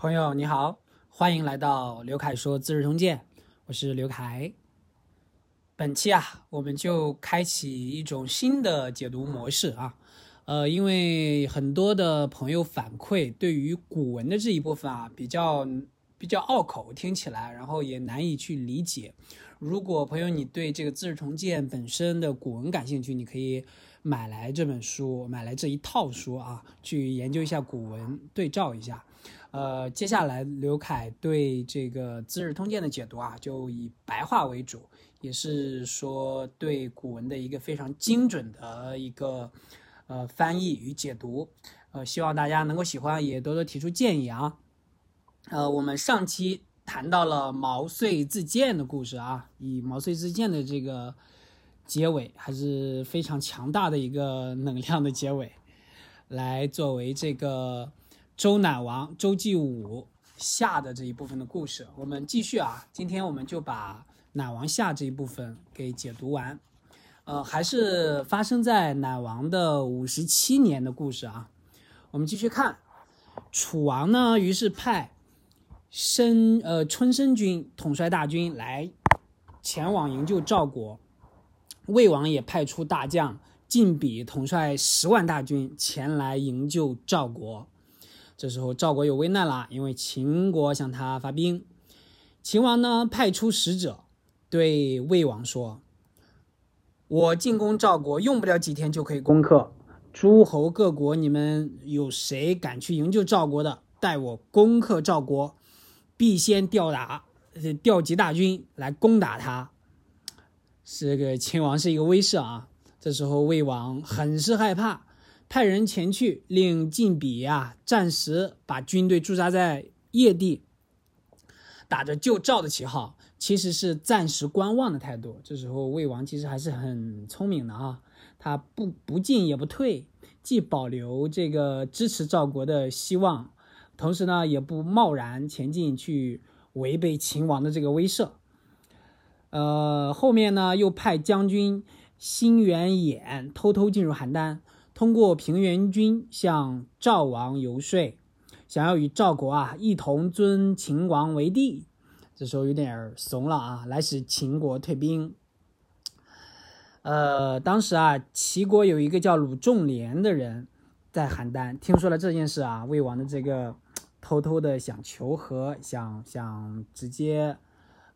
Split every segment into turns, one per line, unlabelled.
朋友你好，欢迎来到刘凯说《资治通鉴》，我是刘凯。本期啊，我们就开启一种新的解读模式啊。呃，因为很多的朋友反馈，对于古文的这一部分啊，比较比较拗口，听起来，然后也难以去理解。如果朋友你对这个《资治通鉴》本身的古文感兴趣，你可以买来这本书，买来这一套书啊，去研究一下古文，对照一下。呃，接下来刘凯对这个《资治通鉴》的解读啊，就以白话为主，也是说对古文的一个非常精准的一个呃翻译与解读。呃，希望大家能够喜欢，也多多提出建议啊。呃，我们上期谈到了毛遂自荐的故事啊，以毛遂自荐的这个结尾还是非常强大的一个能量的结尾，来作为这个。周赧王周继武下的这一部分的故事，我们继续啊。今天我们就把赧王下这一部分给解读完。呃，还是发生在赧王的五十七年的故事啊。我们继续看，楚王呢，于是派申呃春申君统帅大军来前往营救赵国，魏王也派出大将晋鄙统帅十万大军前来营救赵国。这时候赵国有危难了，因为秦国向他发兵。秦王呢派出使者对魏王说：“我进攻赵国用不了几天就可以攻克。诸侯各国，你们有谁敢去营救赵国的？待我攻克赵国，必先吊打、调集大军来攻打他。”这个秦王是一个威慑啊。这时候魏王很是害怕。派人前去，令晋鄙呀暂时把军队驻扎在邺地，打着救赵的旗号，其实是暂时观望的态度。这时候魏王其实还是很聪明的啊，他不不进也不退，既保留这个支持赵国的希望，同时呢也不贸然前进去违背秦王的这个威慑。呃，后面呢又派将军辛元衍偷偷进入邯郸。通过平原君向赵王游说，想要与赵国啊一同尊秦王为帝。这时候有点怂了啊，来使秦国退兵。呃，当时啊，齐国有一个叫鲁仲连的人在邯郸，听说了这件事啊，魏王的这个偷偷的想求和，想想直接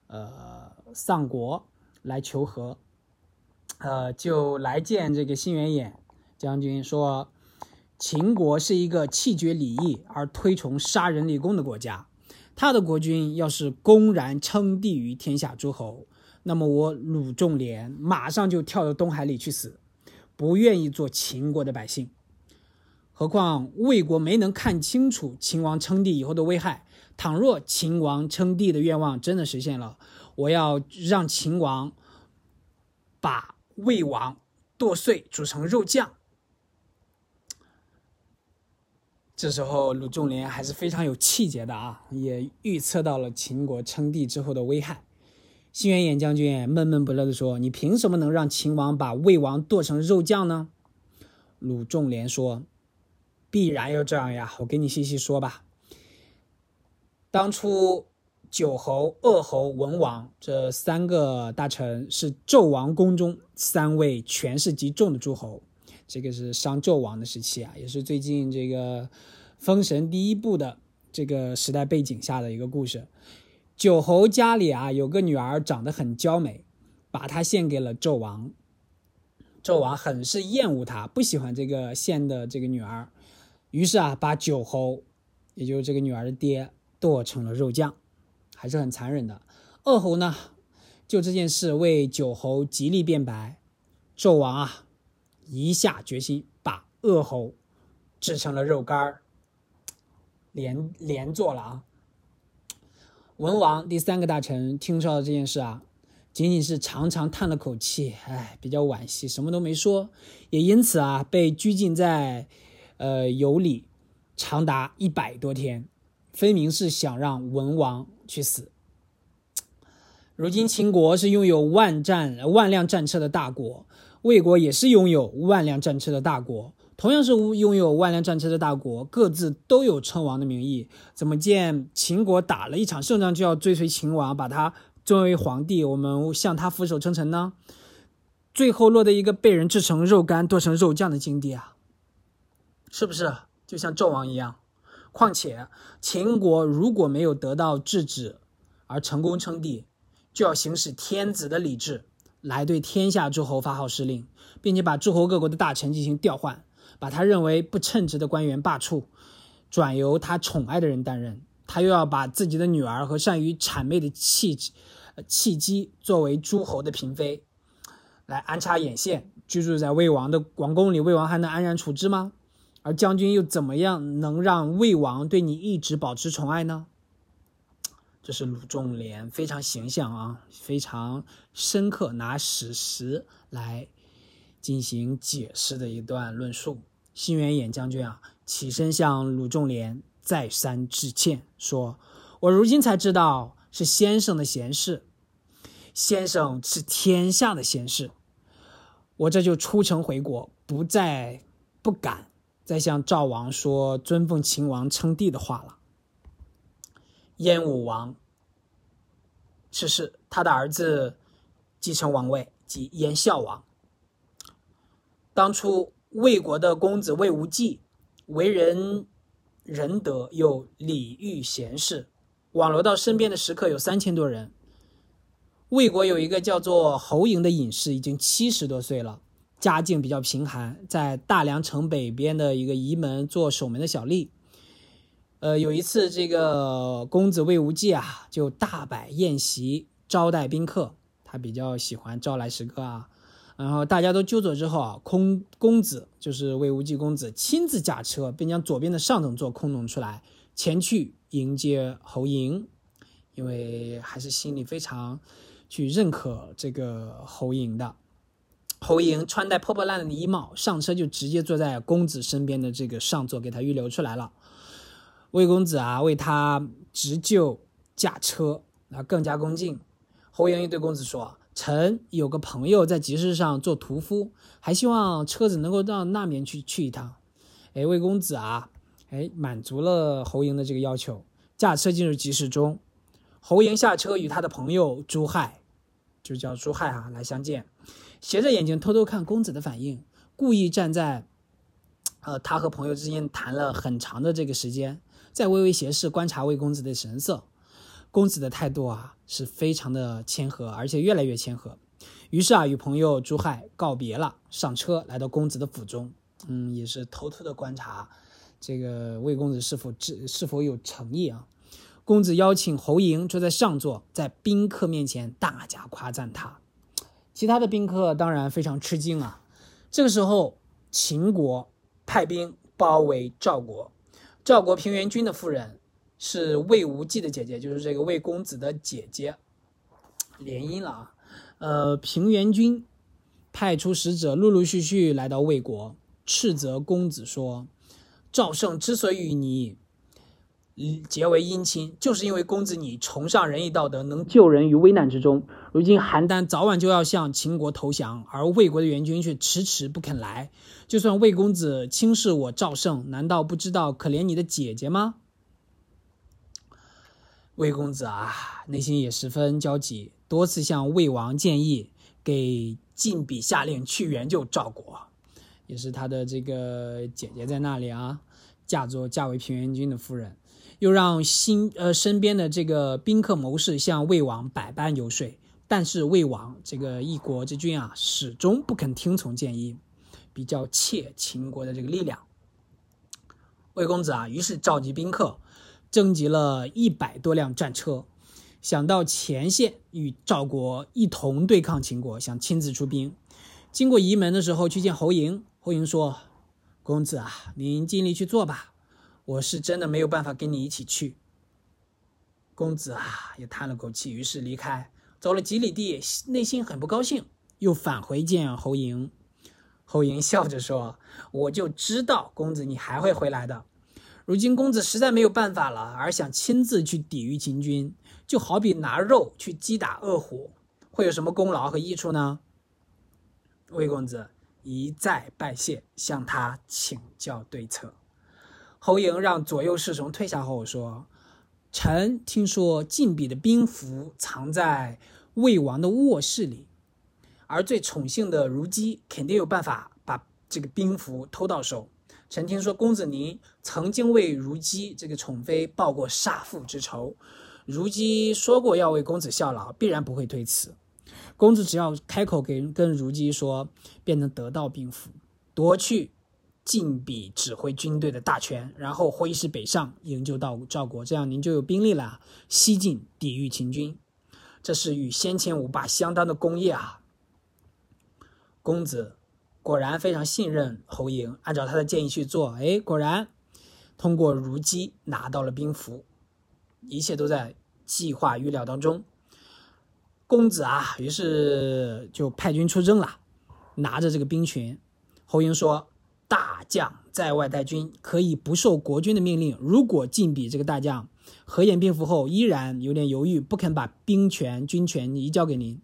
呃丧国来求和，呃，就来见这个辛元衍。将军说：“秦国是一个弃绝礼义而推崇杀人立功的国家。他的国君要是公然称帝于天下诸侯，那么我鲁仲连马上就跳到东海里去死，不愿意做秦国的百姓。何况魏国没能看清楚秦王称帝以后的危害。倘若秦王称帝的愿望真的实现了，我要让秦王把魏王剁碎煮成肉酱。”这时候，鲁仲连还是非常有气节的啊，也预测到了秦国称帝之后的危害。辛元衍将军闷闷不乐地说：“你凭什么能让秦王把魏王剁成肉酱呢？”鲁仲连说：“必然要这样呀，我给你细细说吧。当初九侯、鄂侯、文王这三个大臣是纣王宫中三位权势极重的诸侯。”这个是商纣王的时期啊，也是最近这个《封神》第一部的这个时代背景下的一个故事。九侯家里啊有个女儿长得很娇美，把她献给了纣王。纣王很是厌恶她，不喜欢这个献的这个女儿，于是啊把九侯，也就是这个女儿的爹剁成了肉酱，还是很残忍的。二侯呢，就这件事为九侯极力辩白。纣王啊。一下决心把恶猴制成了肉干儿，连连做了啊。文王第三个大臣听说了这件事啊，仅仅是长长叹了口气，哎，比较惋惜，什么都没说，也因此啊被拘禁在呃羑里长达一百多天，分明是想让文王去死。如今秦国是拥有万战万辆战车的大国。魏国也是拥有万辆战车的大国，同样是拥有万辆战车的大国，各自都有称王的名义，怎么见秦国打了一场胜仗就要追随秦王，把他尊为皇帝，我们向他俯首称臣呢？最后落得一个被人制成肉干、剁成肉酱的境地啊！是不是就像纣王一样？况且秦国如果没有得到制止而成功称帝，就要行使天子的礼制，来对天下诸侯发号施令，并且把诸侯各国的大臣进行调换，把他认为不称职的官员罢黜，转由他宠爱的人担任。他又要把自己的女儿和善于谄媚的契契机作为诸侯的嫔妃。来安插眼线，居住在魏王的王宫里，魏王还能安然处之吗？而将军又怎么样能让魏王对你一直保持宠爱呢？这是鲁仲连非常形象啊，非常深刻，拿史实来进行解释的一段论述。新元衍将军啊，起身向鲁仲连再三致歉，说：“我如今才知道是先生的闲事，先生是天下的闲事。”我这就出城回国，不再不敢再向赵王说尊奉秦王称帝的话了。燕武王逝世，他的儿子继承王位，即燕孝王。当初魏国的公子魏无忌，为人仁德又礼遇贤士，网罗到身边的食客有三千多人。魏国有一个叫做侯嬴的隐士，已经七十多岁了，家境比较贫寒，在大梁城北边的一个仪门做守门的小吏。呃，有一次，这个公子魏无忌啊，就大摆宴席招待宾客，他比较喜欢招来食客啊。然后大家都就座之后啊，空公子就是魏无忌公子亲自驾车，并将左边的上等座空弄出来，前去迎接侯嬴，因为还是心里非常。去认可这个侯嬴的，侯嬴穿戴破破烂烂的衣帽，上车就直接坐在公子身边的这个上座，给他预留出来了。魏公子啊，为他执柩驾车，那更加恭敬。侯嬴又对公子说：“臣有个朋友在集市上做屠夫，还希望车子能够到那边去去一趟。”哎，魏公子啊，哎，满足了侯嬴的这个要求，驾车进入集市中。侯嬴下车，与他的朋友朱亥。就叫朱亥啊来相见，斜着眼睛偷偷看公子的反应，故意站在，呃，他和朋友之间谈了很长的这个时间，在微微斜视观察魏公子的神色。公子的态度啊是非常的谦和，而且越来越谦和。于是啊，与朋友朱亥告别了，上车来到公子的府中，嗯，也是偷偷的观察这个魏公子是否是是否有诚意啊。公子邀请侯嬴坐在上座，在宾客面前大加夸赞他。其他的宾客当然非常吃惊啊。这个时候，秦国派兵包围赵国。赵国平原君的夫人是魏无忌的姐姐，就是这个魏公子的姐姐，联姻了啊。呃，平原君派出使者，陆陆续续来到魏国，斥责公子说：“赵胜之所以与你。”结为姻亲，就是因为公子你崇尚仁义道德，能救人于危难之中。如今邯郸早晚就要向秦国投降，而魏国的援军却迟迟不肯来。就算魏公子轻视我赵胜，难道不知道可怜你的姐姐吗？魏公子啊，内心也十分焦急，多次向魏王建议，给晋鄙下令去援救赵国。也是他的这个姐姐在那里啊，嫁作嫁为平原君的夫人。又让新呃身边的这个宾客谋士向魏王百般游说，但是魏王这个一国之君啊，始终不肯听从建议，比较怯秦国的这个力量。魏公子啊，于是召集宾客，征集了一百多辆战车，想到前线与赵国一同对抗秦国，想亲自出兵。经过仪门的时候，去见侯嬴，侯嬴说：“公子啊，您尽力去做吧。”我是真的没有办法跟你一起去，公子啊，也叹了口气，于是离开，走了几里地，内心很不高兴，又返回见侯嬴。侯嬴笑着说：“我就知道公子你还会回来的。如今公子实在没有办法了，而想亲自去抵御秦军，就好比拿肉去击打恶虎，会有什么功劳和益处呢？”魏公子，一再拜谢，向他请教对策。侯嬴让左右侍从退下后说：“臣听说晋鄙的兵符藏在魏王的卧室里，而最宠幸的如姬肯定有办法把这个兵符偷到手。臣听说公子您曾经为如姬这个宠妃报过杀父之仇，如姬说过要为公子效劳，必然不会推辞。公子只要开口给跟如姬说，便能得到兵符，夺去。”晋鄙指挥军队的大权，然后挥师北上营救到赵国，这样您就有兵力了，西进抵御秦军。这是与先前五霸相当的功业啊！公子果然非常信任侯嬴，按照他的建议去做，哎，果然通过如姬拿到了兵符，一切都在计划预料当中。公子啊，于是就派军出征了，拿着这个兵权。侯嬴说。大将在外带军，可以不受国君的命令。如果晋鄙这个大将合眼兵符后依然有点犹豫，不肯把兵权、军权移交给您，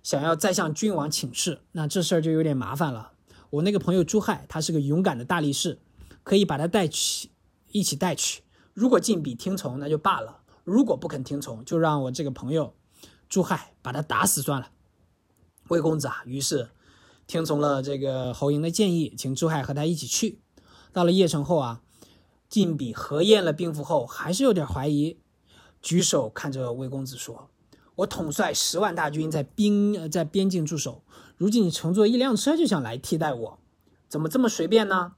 想要再向君王请示，那这事儿就有点麻烦了。我那个朋友朱亥，他是个勇敢的大力士，可以把他带去，一起带去。如果晋鄙听从，那就罢了；如果不肯听从，就让我这个朋友朱亥把他打死算了。魏公子啊，于是。听从了这个侯嬴的建议，请朱亥和他一起去。到了邺城后啊，晋鄙核验了兵符后，还是有点怀疑，举手看着魏公子说：“我统帅十万大军在兵在边境驻守，如今你乘坐一辆车就想来替代我，怎么这么随便呢？”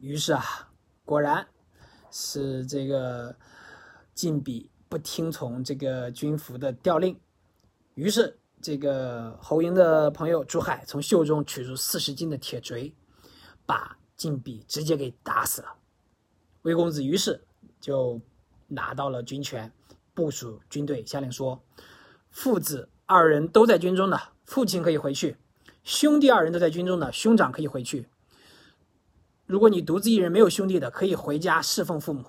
于是啊，果然是这个晋鄙不听从这个军符的调令，于是。这个侯嬴的朋友朱亥从袖中取出四十斤的铁锤，把晋鄙直接给打死了。魏公子于是就拿到了军权，部署军队，下令说：“父子二人都在军中呢，父亲可以回去；兄弟二人都在军中呢，兄长可以回去。如果你独自一人没有兄弟的，可以回家侍奉父母。”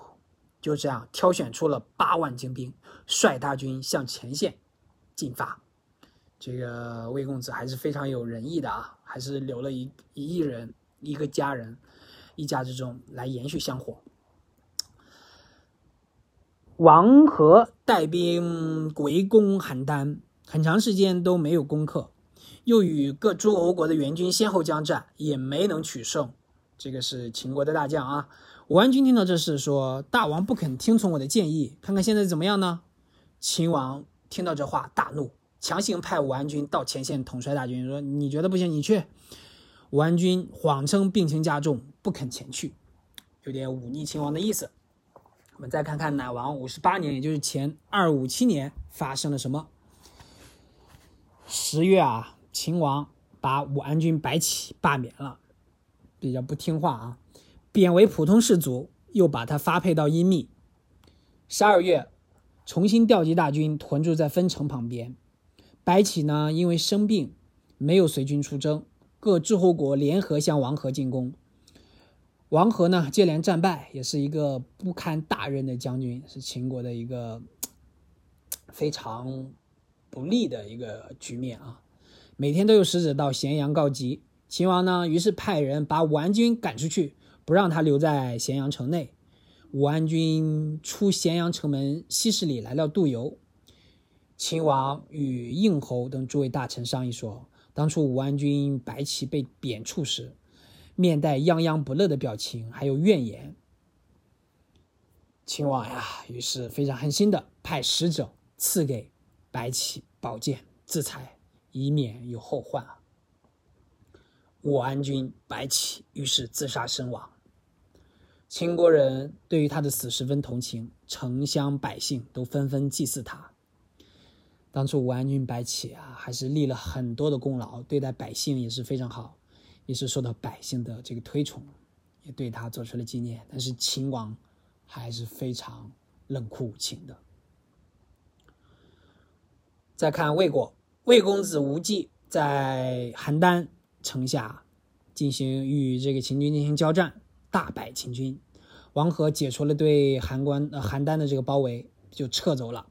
就这样挑选出了八万精兵，率大军向前线进发。这个魏公子还是非常有仁义的啊，还是留了一一亿人一个家人，一家之中来延续香火。王和带兵围攻邯郸，很长时间都没有攻克，又与各诸侯国的援军先后交战，也没能取胜。这个是秦国的大将啊。武安君听到这事，说：“大王不肯听从我的建议，看看现在怎么样呢？”秦王听到这话，大怒。强行派武安军到前线统帅大军，说：“你觉得不行，你去。”武安军谎称病情加重，不肯前去，有点忤逆秦王的意思。我们再看看乃王五十八年，也就是前二五七年发生了什么？十月啊，秦王把武安君白起罢免了，比较不听话啊，贬为普通士卒，又把他发配到阴密。十二月，重新调集大军，屯驻在分城旁边。白起呢，因为生病，没有随军出征。各诸侯国联合向王和进攻。王和呢，接连战败，也是一个不堪大任的将军，是秦国的一个非常不利的一个局面啊。每天都有使者到咸阳告急。秦王呢，于是派人把武安军赶出去，不让他留在咸阳城内。武安军出咸阳城门西十里来了渡游。秦王与应侯等诸位大臣商议说：“当初武安君白起被贬黜时，面带泱泱不乐的表情，还有怨言。”秦王呀，于是非常狠心的派使者赐给白起宝剑自裁，以免有后患啊。武安君白起于是自杀身亡。秦国人对于他的死十分同情，城乡百姓都纷纷祭祀他。当初武安君白起啊，还是立了很多的功劳，对待百姓也是非常好，也是受到百姓的这个推崇，也对他做出了纪念。但是秦王还是非常冷酷无情的。再看魏国，魏公子无忌在邯郸城下进行与这个秦军进行交战，大败秦军，王和解除了对函关呃邯郸的这个包围，就撤走了。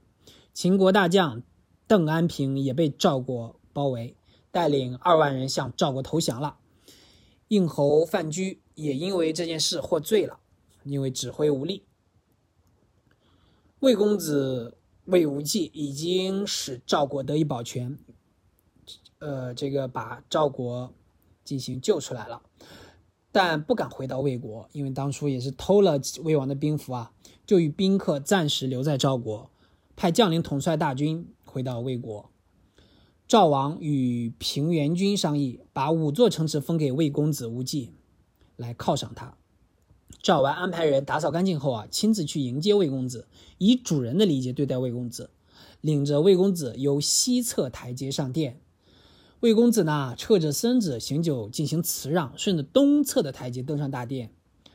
秦国大将。邓安平也被赵国包围，带领二万人向赵国投降了。应侯范雎也因为这件事获罪了，因为指挥无力。魏公子魏无忌已经使赵国得以保全，呃，这个把赵国进行救出来了，但不敢回到魏国，因为当初也是偷了魏王的兵符啊，就与宾客暂时留在赵国，派将领统帅大军回到魏国。赵王与平原君商议，把五座城池分给魏公子无忌，来犒赏他。赵王安排人打扫干净后啊，亲自去迎接魏公子，以主人的礼节对待魏公子，领着魏公子由西侧台阶上殿。魏公子呢，侧着身子行酒进行辞让，顺着东侧的台阶登上大殿，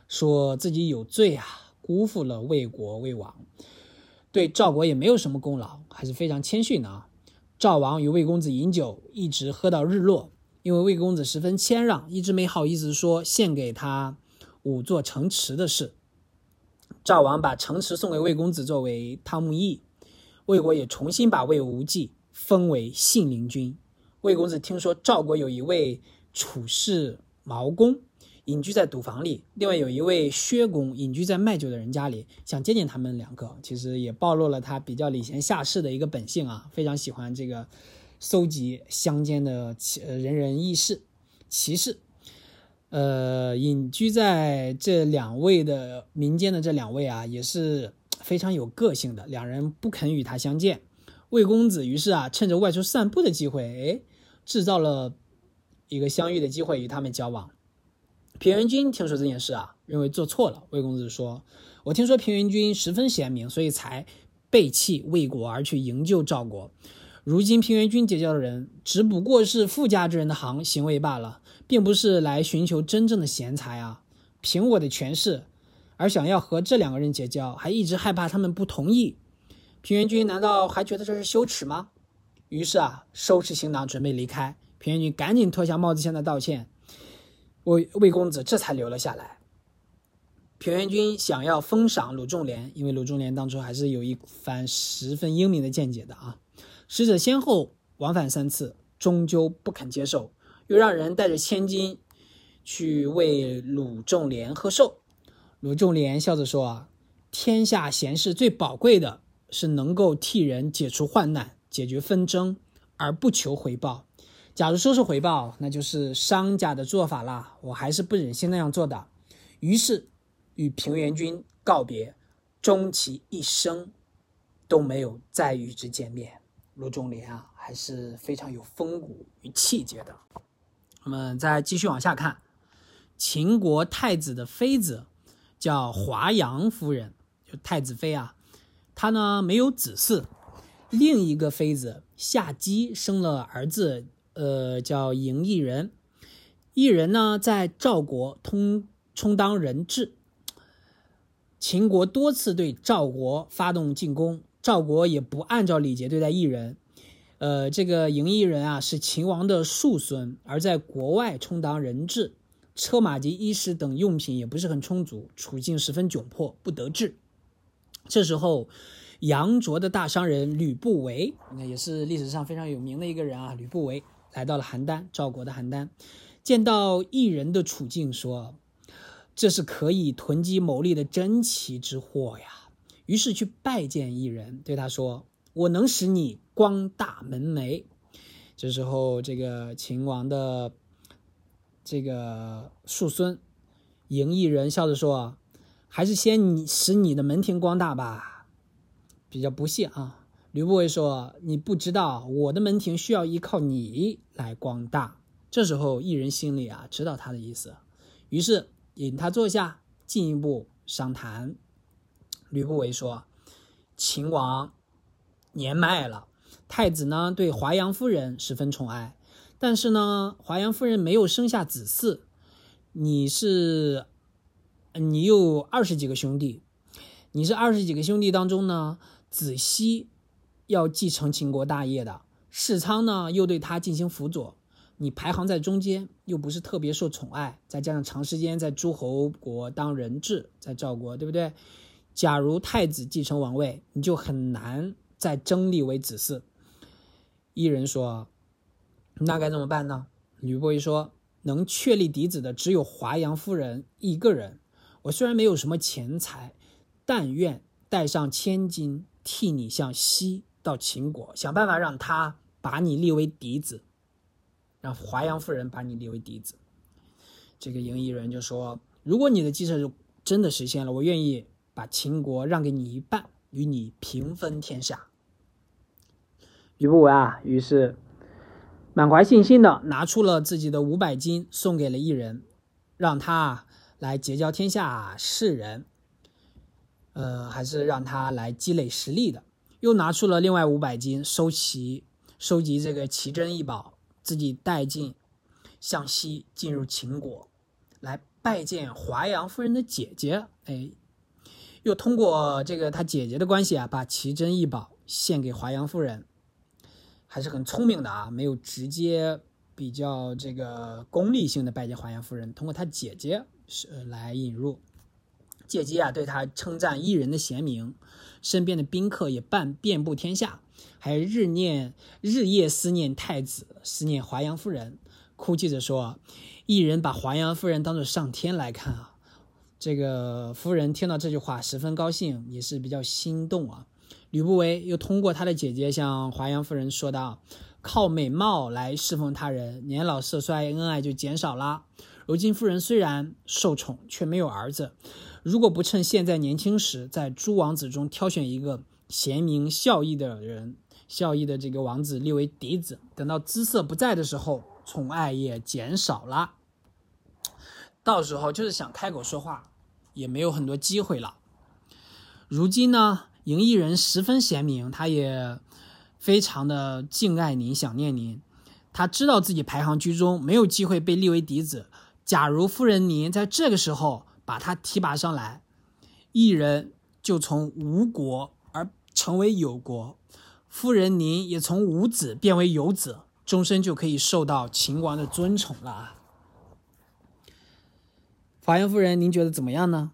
说自己有罪啊，辜负了魏国魏王，对赵国也没有什么功劳，还是非常谦逊的啊。赵王与魏公子饮酒，一直喝到日落。因为魏公子十分谦让，一直没好意思说献给他五座城池的事。赵王把城池送给魏公子作为汤沐邑。魏国也重新把魏无忌封为信陵君。魏公子听说赵国有一位楚氏毛公。隐居在赌房里，另外有一位薛公隐居在卖酒的人家里，想见见他们两个，其实也暴露了他比较礼贤下士的一个本性啊，非常喜欢这个搜集乡间的呃人人异事奇事。呃，隐居在这两位的民间的这两位啊，也是非常有个性的，两人不肯与他相见。魏公子于是啊，趁着外出散步的机会，哎，制造了一个相遇的机会，与他们交往。平原君听说这件事啊，认为做错了。魏公子说：“我听说平原君十分贤明，所以才背弃魏国而去营救赵国。如今平原君结交的人，只不过是富家之人的行行为罢了，并不是来寻求真正的贤才啊。凭我的权势，而想要和这两个人结交，还一直害怕他们不同意。平原君难道还觉得这是羞耻吗？于是啊，收拾行囊准备离开。平原君赶紧脱下帽子向他道歉。”魏魏公子这才留了下来。平原君想要封赏鲁仲连，因为鲁仲连当初还是有一番十分英明的见解的啊。使者先后往返三次，终究不肯接受，又让人带着千金去为鲁仲连贺寿。鲁仲连笑着说：“啊，天下贤士最宝贵的是能够替人解除患难、解决纷争，而不求回报。”假如说是回报，那就是商家的做法啦。我还是不忍心那样做的，于是与平原君告别，终其一生都没有再与之见面。陆仲连啊，还是非常有风骨与气节的。我们再继续往下看，秦国太子的妃子叫华阳夫人，就太子妃啊，她呢没有子嗣，另一个妃子夏姬生了儿子。呃，叫嬴异人，异人呢在赵国通充当人质。秦国多次对赵国发动进攻，赵国也不按照礼节对待异人。呃，这个嬴异人啊是秦王的庶孙，而在国外充当人质，车马及衣食等用品也不是很充足，处境十分窘迫，不得志。这时候。杨卓的大商人吕不韦，那也是历史上非常有名的一个人啊。吕不韦来到了邯郸，赵国的邯郸，见到异人的处境，说：“这是可以囤积牟利的珍奇之货呀。”于是去拜见异人，对他说：“我能使你光大门楣。”这时候，这个秦王的这个庶孙赢异人笑着说：“还是先你使你的门庭光大吧。”比较不屑啊，吕不韦说：“你不知道我的门庭需要依靠你来光大。”这时候，异人心里啊知道他的意思，于是引他坐下，进一步商谈。吕不韦说：“秦王年迈了，太子呢对华阳夫人十分宠爱，但是呢，华阳夫人没有生下子嗣。你是，你有二十几个兄弟，你是二十几个兄弟当中呢。”子熙要继承秦国大业的，世昌呢又对他进行辅佐，你排行在中间，又不是特别受宠爱，再加上长时间在诸侯国当人质，在赵国，对不对？假如太子继承王位，你就很难再争立为子嗣。一人说：“那该怎么办呢？吕不韦说：“能确立嫡子的只有华阳夫人一个人。我虽然没有什么钱财，但愿带上千金，替你向西到秦国，想办法让他把你立为嫡子，让华阳夫人把你立为嫡子。”这个赢异人就说：“如果你的计策真的实现了，我愿意把秦国让给你一半，与你平分天下。”吕不韦啊，于是满怀信心的拿出了自己的五百金，送给了异人，让他来结交天下士人，呃，还是让他来积累实力的。又拿出了另外五百金，收齐收集这个奇珍异宝，自己带进向西进入秦国，来拜见华阳夫人的姐姐。哎，又通过这个他姐姐的关系啊，把奇珍异宝献给华阳夫人。还是很聪明的啊，没有直接比较这个功利性的拜见华阳夫人，通过他姐姐是来引入。姐姐啊，对他称赞异人的贤明，身边的宾客也半遍布天下，还日念日夜思念太子，思念华阳夫人，哭泣着说：“一人把华阳夫人当做上天来看啊。”这个夫人听到这句话，十分高兴，也是比较心动啊。吕不韦又通过他的姐姐向华阳夫人说道：“靠美貌来侍奉他人，年老色衰，恩爱就减少了。如今夫人虽然受宠，却没有儿子。如果不趁现在年轻时，在诸王子中挑选一个贤明孝义的人，孝义的这个王子立为嫡子，等到姿色不在的时候，宠爱也减少了。到时候就是想开口说话，也没有很多机会了。如今呢？”赢异人十分贤明，他也非常的敬爱您，想念您。他知道自己排行居中，没有机会被立为嫡子。假如夫人您在这个时候把他提拔上来，异人就从无国而成为有国，夫人您也从无子变为有子，终身就可以受到秦王的尊崇了啊。华阳夫人，您觉得怎么样呢？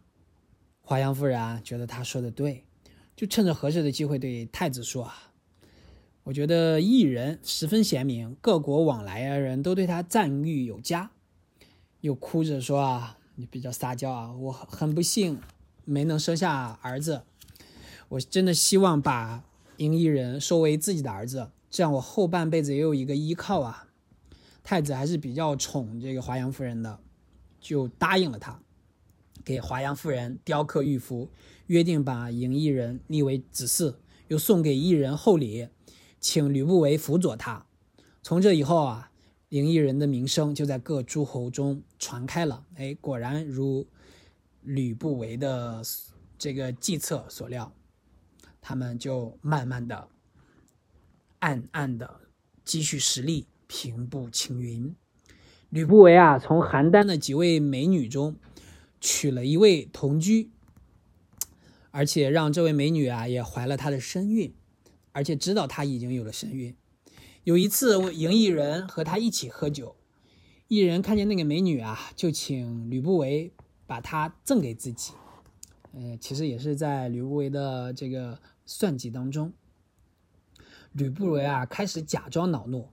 华阳夫人啊，觉得他说的对。就趁着合适的机会对太子说啊，我觉得异人十分贤明，各国往来的人都对他赞誉有加。又哭着说啊，你比较撒娇啊，我很不幸没能生下儿子，我真的希望把赢异人收为自己的儿子，这样我后半辈子也有一个依靠啊。太子还是比较宠这个华阳夫人的，就答应了他。给华阳夫人雕刻玉符，约定把赢异人立为子嗣，又送给异人厚礼，请吕不韦辅佐他。从这以后啊，赢异人的名声就在各诸侯中传开了。哎，果然如吕不韦的这个计策所料，他们就慢慢的、暗暗的积蓄实力，平步青云。吕不韦啊，从邯郸的几位美女中。娶了一位同居，而且让这位美女啊也怀了他的身孕，而且知道他已经有了身孕。有一次，赢异人和他一起喝酒，异人看见那个美女啊，就请吕不韦把她赠给自己。呃，其实也是在吕不韦的这个算计当中。吕不韦啊开始假装恼怒，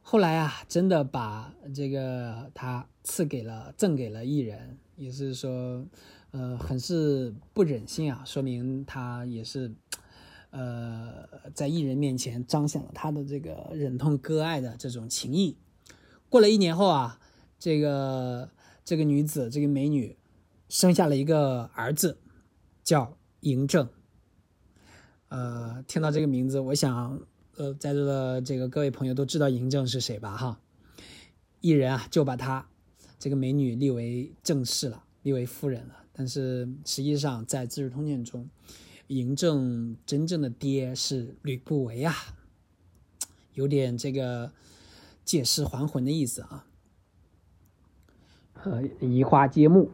后来啊真的把这个他赐给了赠给了异人。也是说，呃，很是不忍心啊，说明他也是，呃，在艺人面前彰显了他的这个忍痛割爱的这种情谊。过了一年后啊，这个这个女子，这个美女，生下了一个儿子，叫嬴政。呃，听到这个名字，我想，呃，在座的这个各位朋友都知道嬴政是谁吧？哈，艺人啊，就把他。这个美女立为正室了，立为夫人了。但是实际上，在《资治通鉴》中，嬴政真正的爹是吕不韦啊，有点这个借尸还魂的意思啊。呃，移花接木，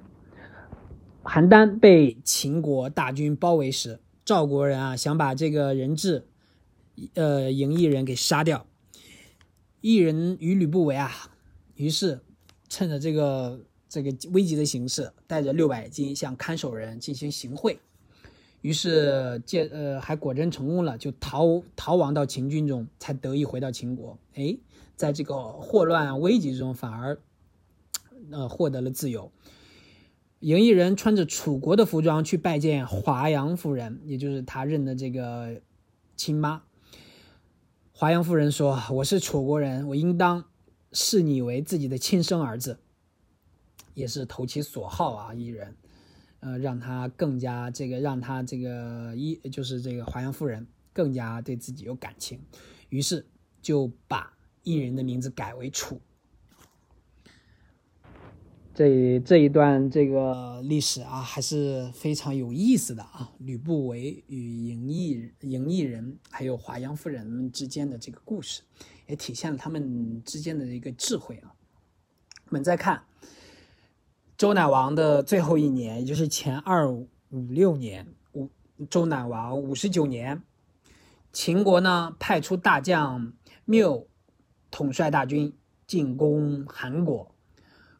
邯郸被秦国大军包围时，赵国人啊想把这个人质，呃，嬴异人给杀掉。异人与吕不韦啊，于是。趁着这个这个危急的形势，带着六百金向看守人进行行贿，于是借呃还果真成功了，就逃逃亡到秦军中，才得以回到秦国。哎，在这个祸乱危急中，反而呃获得了自由。赢异人穿着楚国的服装去拜见华阳夫人，也就是他认的这个亲妈。华阳夫人说：“我是楚国人，我应当视你为自己的亲生儿子。”也是投其所好啊，异人，呃，让他更加这个，让他这个一就是这个华阳夫人更加对自己有感情，于是就把异人的名字改为楚。这这一段这个历史啊，还是非常有意思的啊。吕不韦与嬴异嬴异人还有华阳夫人之间的这个故事，也体现了他们之间的一个智慧啊。我们再看周赧王的最后一年，也就是前二五六年，五周赧王五十九年，秦国呢派出大将缪统帅大军进攻韩国。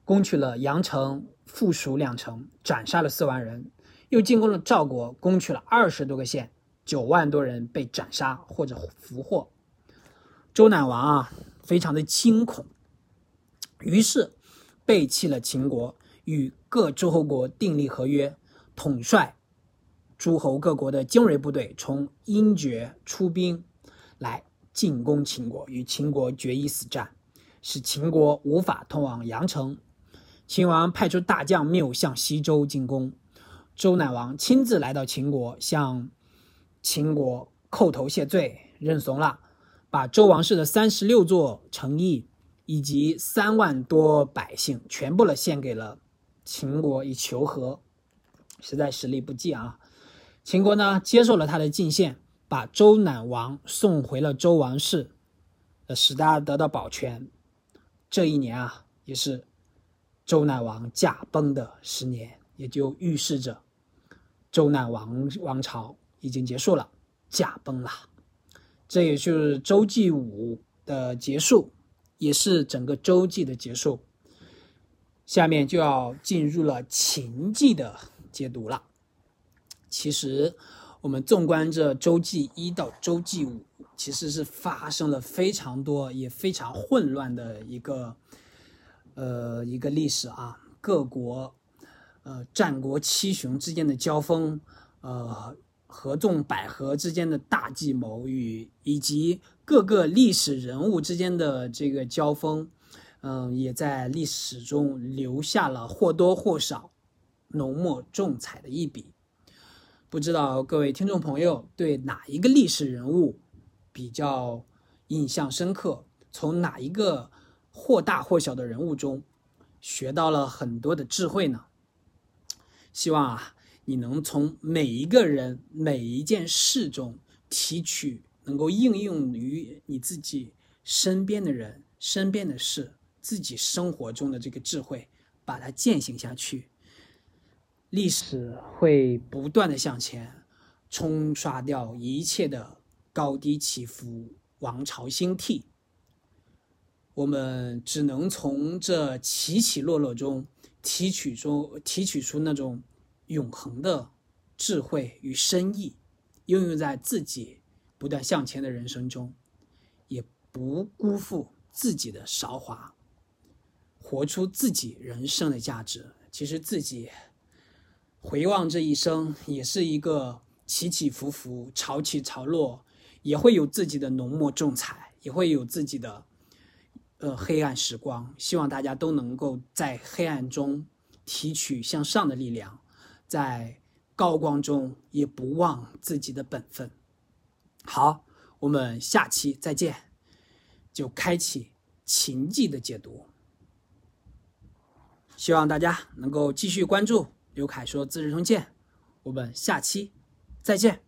攻取了阳城、附属两城，斩杀了四万人；又进攻了赵国，攻取了二十多个县，九万多人被斩杀或者俘获。周赧王啊，非常的惊恐，于是背弃了秦国，与各诸侯国订立合约，统帅诸侯各国的精锐部队从阴爵出兵，来进攻秦国，与秦国决一死战，使秦国无法通往阳城。秦王派出大将缪向西周进攻，周赧王亲自来到秦国，向秦国叩头谢罪，认怂了，把周王室的三十六座城邑以及三万多百姓全部了献给了秦国以求和，实在实力不济啊。秦国呢接受了他的进献，把周赧王送回了周王室，呃，使他得到保全。这一年啊，也是。周赧王驾崩的十年，也就预示着周赧王王朝已经结束了，驾崩了。这也就是周季武的结束，也是整个周季的结束。下面就要进入了秦记的解读了。其实，我们纵观这周记一到周记五，其实是发生了非常多也非常混乱的一个。呃，一个历史啊，各国，呃，战国七雄之间的交锋，呃，合纵捭阖之间的大计谋与以及各个历史人物之间的这个交锋，嗯，也在历史中留下了或多或少浓墨重彩的一笔。不知道各位听众朋友对哪一个历史人物比较印象深刻？从哪一个？或大或小的人物中，学到了很多的智慧呢。希望啊，你能从每一个人、每一件事中提取能够应用于你自己身边的人、身边的事、自己生活中的这个智慧，把它践行下去。历史会不断的向前，冲刷掉一切的高低起伏、王朝兴替。我们只能从这起起落落中提取中提取出那种永恒的智慧与深意，应用在自己不断向前的人生中，也不辜负自己的韶华，活出自己人生的价值。其实自己回望这一生，也是一个起起伏伏、潮起潮落，也会有自己的浓墨重彩，也会有自己的。呃，黑暗时光，希望大家都能够在黑暗中提取向上的力量，在高光中也不忘自己的本分。好，我们下期再见，就开启秦记的解读。希望大家能够继续关注刘凯说《资治通鉴》，我们下期再见。